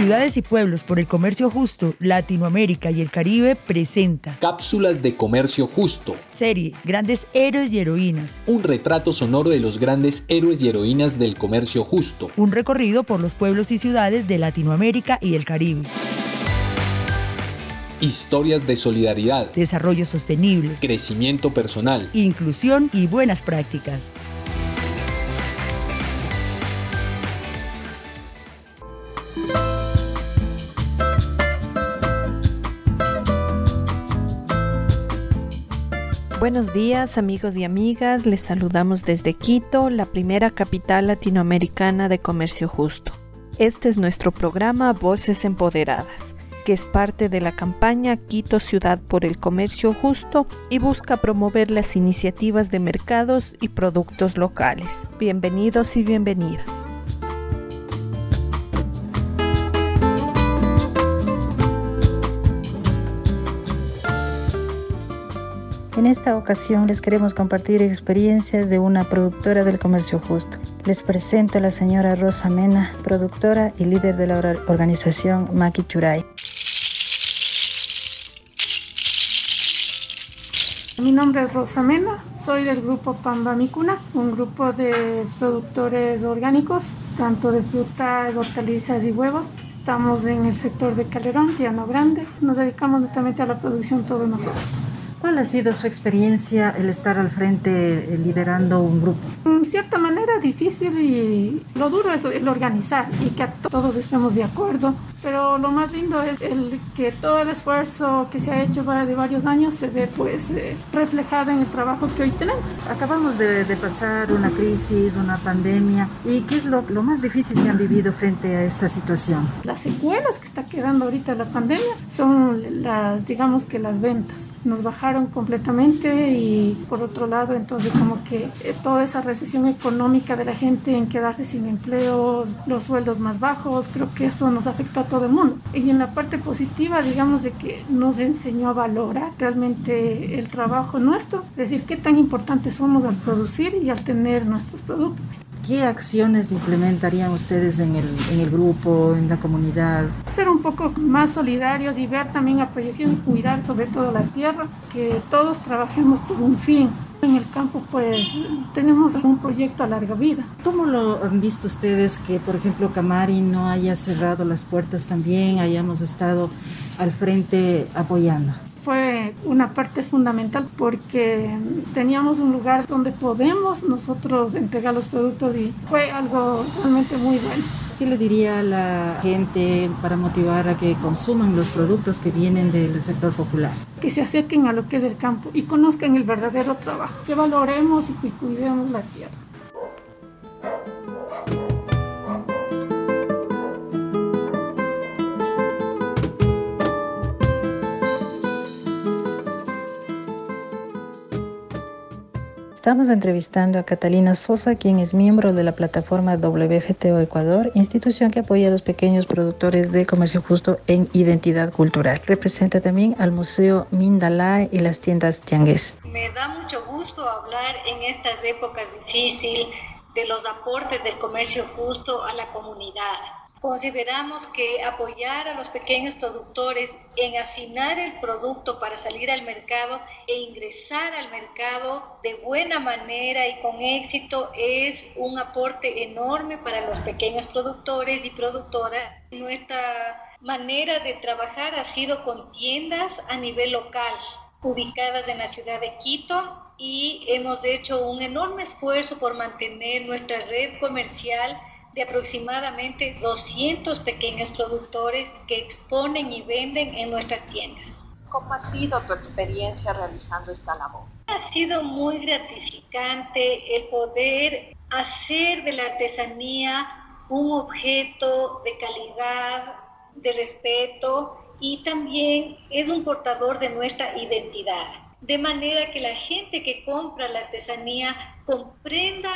Ciudades y Pueblos por el Comercio Justo, Latinoamérica y el Caribe presenta Cápsulas de Comercio Justo. Serie Grandes Héroes y Heroínas. Un retrato sonoro de los grandes héroes y heroínas del comercio justo. Un recorrido por los pueblos y ciudades de Latinoamérica y el Caribe. Historias de solidaridad, Desarrollo sostenible, crecimiento personal, inclusión y buenas prácticas. Buenos días amigos y amigas, les saludamos desde Quito, la primera capital latinoamericana de comercio justo. Este es nuestro programa Voces Empoderadas, que es parte de la campaña Quito Ciudad por el Comercio Justo y busca promover las iniciativas de mercados y productos locales. Bienvenidos y bienvenidas. En esta ocasión les queremos compartir experiencias de una productora del comercio justo. Les presento a la señora Rosa Mena, productora y líder de la organización Maki Churay. Mi nombre es Rosa Mena, soy del grupo Pamba Micuna, un grupo de productores orgánicos, tanto de frutas, hortalizas y huevos. Estamos en el sector de Calderón, Llano Grande. Nos dedicamos netamente a la producción todos nosotros. ¿Cuál ha sido su experiencia el estar al frente eh, liderando un grupo? En cierta manera difícil y lo duro es el organizar y que todos estemos de acuerdo, pero lo más lindo es el que todo el esfuerzo que se ha hecho de varios años se ve pues eh, reflejado en el trabajo que hoy tenemos. Acabamos de, de, pasar una crisis, una pandemia y ¿qué es lo, lo más difícil que han vivido frente a esta situación? Las secuelas que está quedando ahorita la pandemia son las digamos que las ventas nos bajaron completamente y por otro lado entonces como que eh, toda esa recesión económica de la gente en quedarse sin empleo, los sueldos más bajos, creo que eso nos afectó a todo el mundo. Y en la parte positiva, digamos, de que nos enseñó a valorar realmente el trabajo nuestro, es decir, qué tan importantes somos al producir y al tener nuestros productos. ¿Qué acciones implementarían ustedes en el, en el grupo, en la comunidad? Ser un poco más solidarios y ver también la proyección y cuidar sobre todo la tierra, que todos trabajemos por un fin. En el campo pues tenemos un proyecto a larga vida. ¿Cómo lo han visto ustedes que por ejemplo Camari no haya cerrado las puertas también, hayamos estado al frente apoyando? Fue una parte fundamental porque teníamos un lugar donde podemos nosotros entregar los productos y fue algo realmente muy bueno. ¿Qué le diría a la gente para motivar a que consuman los productos que vienen del sector popular? Que se acerquen a lo que es el campo y conozcan el verdadero trabajo, que valoremos y cuidemos la tierra. Estamos entrevistando a Catalina Sosa, quien es miembro de la plataforma WFTO Ecuador, institución que apoya a los pequeños productores de comercio justo en identidad cultural. Representa también al Museo Mindalay y las tiendas Tiangues. Me da mucho gusto hablar en estas épocas difíciles de los aportes del comercio justo a la comunidad Consideramos que apoyar a los pequeños productores en afinar el producto para salir al mercado e ingresar al mercado de buena manera y con éxito es un aporte enorme para los pequeños productores y productoras. Nuestra manera de trabajar ha sido con tiendas a nivel local ubicadas en la ciudad de Quito y hemos hecho un enorme esfuerzo por mantener nuestra red comercial de aproximadamente 200 pequeños productores que exponen y venden en nuestras tiendas. ¿Cómo ha sido tu experiencia realizando esta labor? Ha sido muy gratificante el poder hacer de la artesanía un objeto de calidad, de respeto y también es un portador de nuestra identidad. De manera que la gente que compra la artesanía comprenda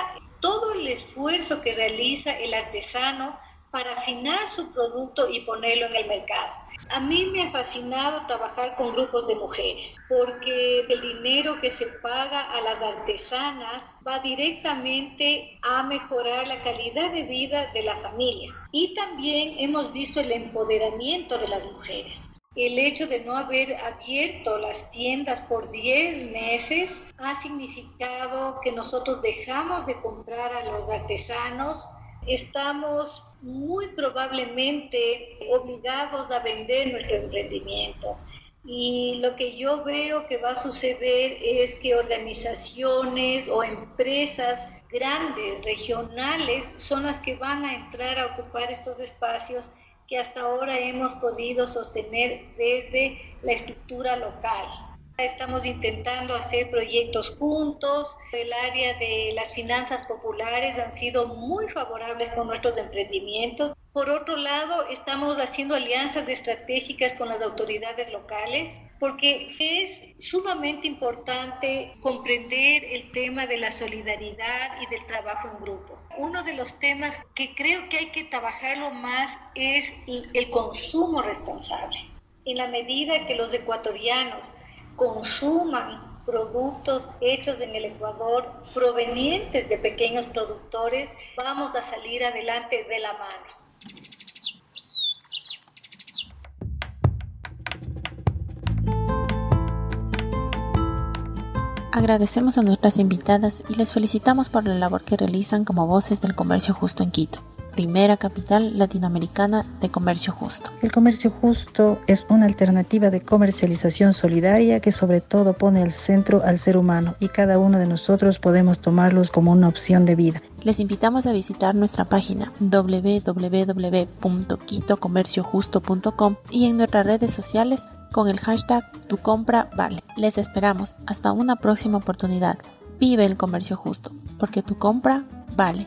todo el esfuerzo que realiza el artesano para afinar su producto y ponerlo en el mercado. A mí me ha fascinado trabajar con grupos de mujeres porque el dinero que se paga a las artesanas va directamente a mejorar la calidad de vida de la familia. Y también hemos visto el empoderamiento de las mujeres. El hecho de no haber abierto las tiendas por 10 meses ha significado que nosotros dejamos de comprar a los artesanos, estamos muy probablemente obligados a vender nuestro emprendimiento. Y lo que yo veo que va a suceder es que organizaciones o empresas grandes, regionales, son las que van a entrar a ocupar estos espacios que hasta ahora hemos podido sostener desde la estructura local. Estamos intentando hacer proyectos juntos. El área de las finanzas populares han sido muy favorables con nuestros emprendimientos. Por otro lado, estamos haciendo alianzas estratégicas con las autoridades locales porque es sumamente importante comprender el tema de la solidaridad y del trabajo en grupo. Uno de los temas que creo que hay que trabajarlo más es el consumo responsable. En la medida que los ecuatorianos consuman productos hechos en el Ecuador provenientes de pequeños productores, vamos a salir adelante de la mano. Agradecemos a nuestras invitadas y les felicitamos por la labor que realizan como voces del comercio justo en Quito primera capital latinoamericana de comercio justo. El comercio justo es una alternativa de comercialización solidaria que sobre todo pone al centro al ser humano y cada uno de nosotros podemos tomarlos como una opción de vida. Les invitamos a visitar nuestra página www.quitocomerciojusto.com y en nuestras redes sociales con el hashtag Tu compra vale. Les esperamos hasta una próxima oportunidad. Vive el comercio justo, porque tu compra vale.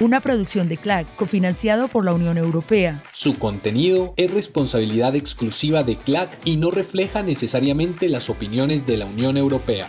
Una producción de CLAC cofinanciado por la Unión Europea. Su contenido es responsabilidad exclusiva de CLAC y no refleja necesariamente las opiniones de la Unión Europea.